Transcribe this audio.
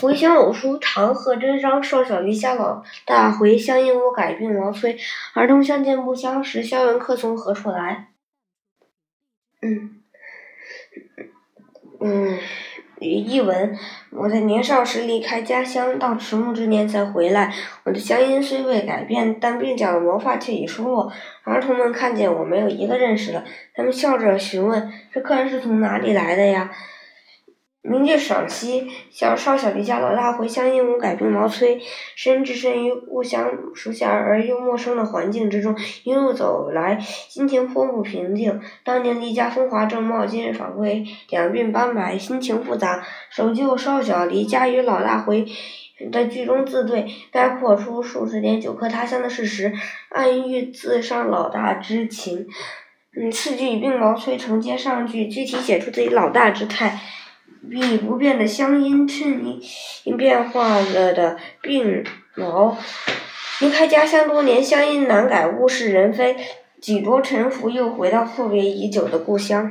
回乡偶书，唐·贺知章。少小离家老大回，乡音无改鬓毛衰。儿童相见不相识，笑问客从何处来。嗯，嗯，译文：我在年少时离开家乡，到迟暮之年才回来。我的乡音虽未改变，但鬓角的毛发却已疏落。儿童们看见我，没有一个认识的。他们笑着询问：“这客人是从哪里来的呀？”名句赏析：小少小离家老大回，乡音无改鬓毛衰。身置身于故乡熟悉而又陌生的环境之中，一路走来，心情颇不平静。当年离家风华正茂，今日返回两鬓斑白，心情复杂。守旧少小离家与老大回的句中自对，概括出数十年久客他乡的事实，暗喻自伤老大之情。嗯，次句以鬓毛衰承接上句，具体写出自己老大之态。比不变的乡音衬应变化了的鬓毛。离开家乡多年，乡音难改，物是人非，几多沉浮，又回到阔别已久的故乡。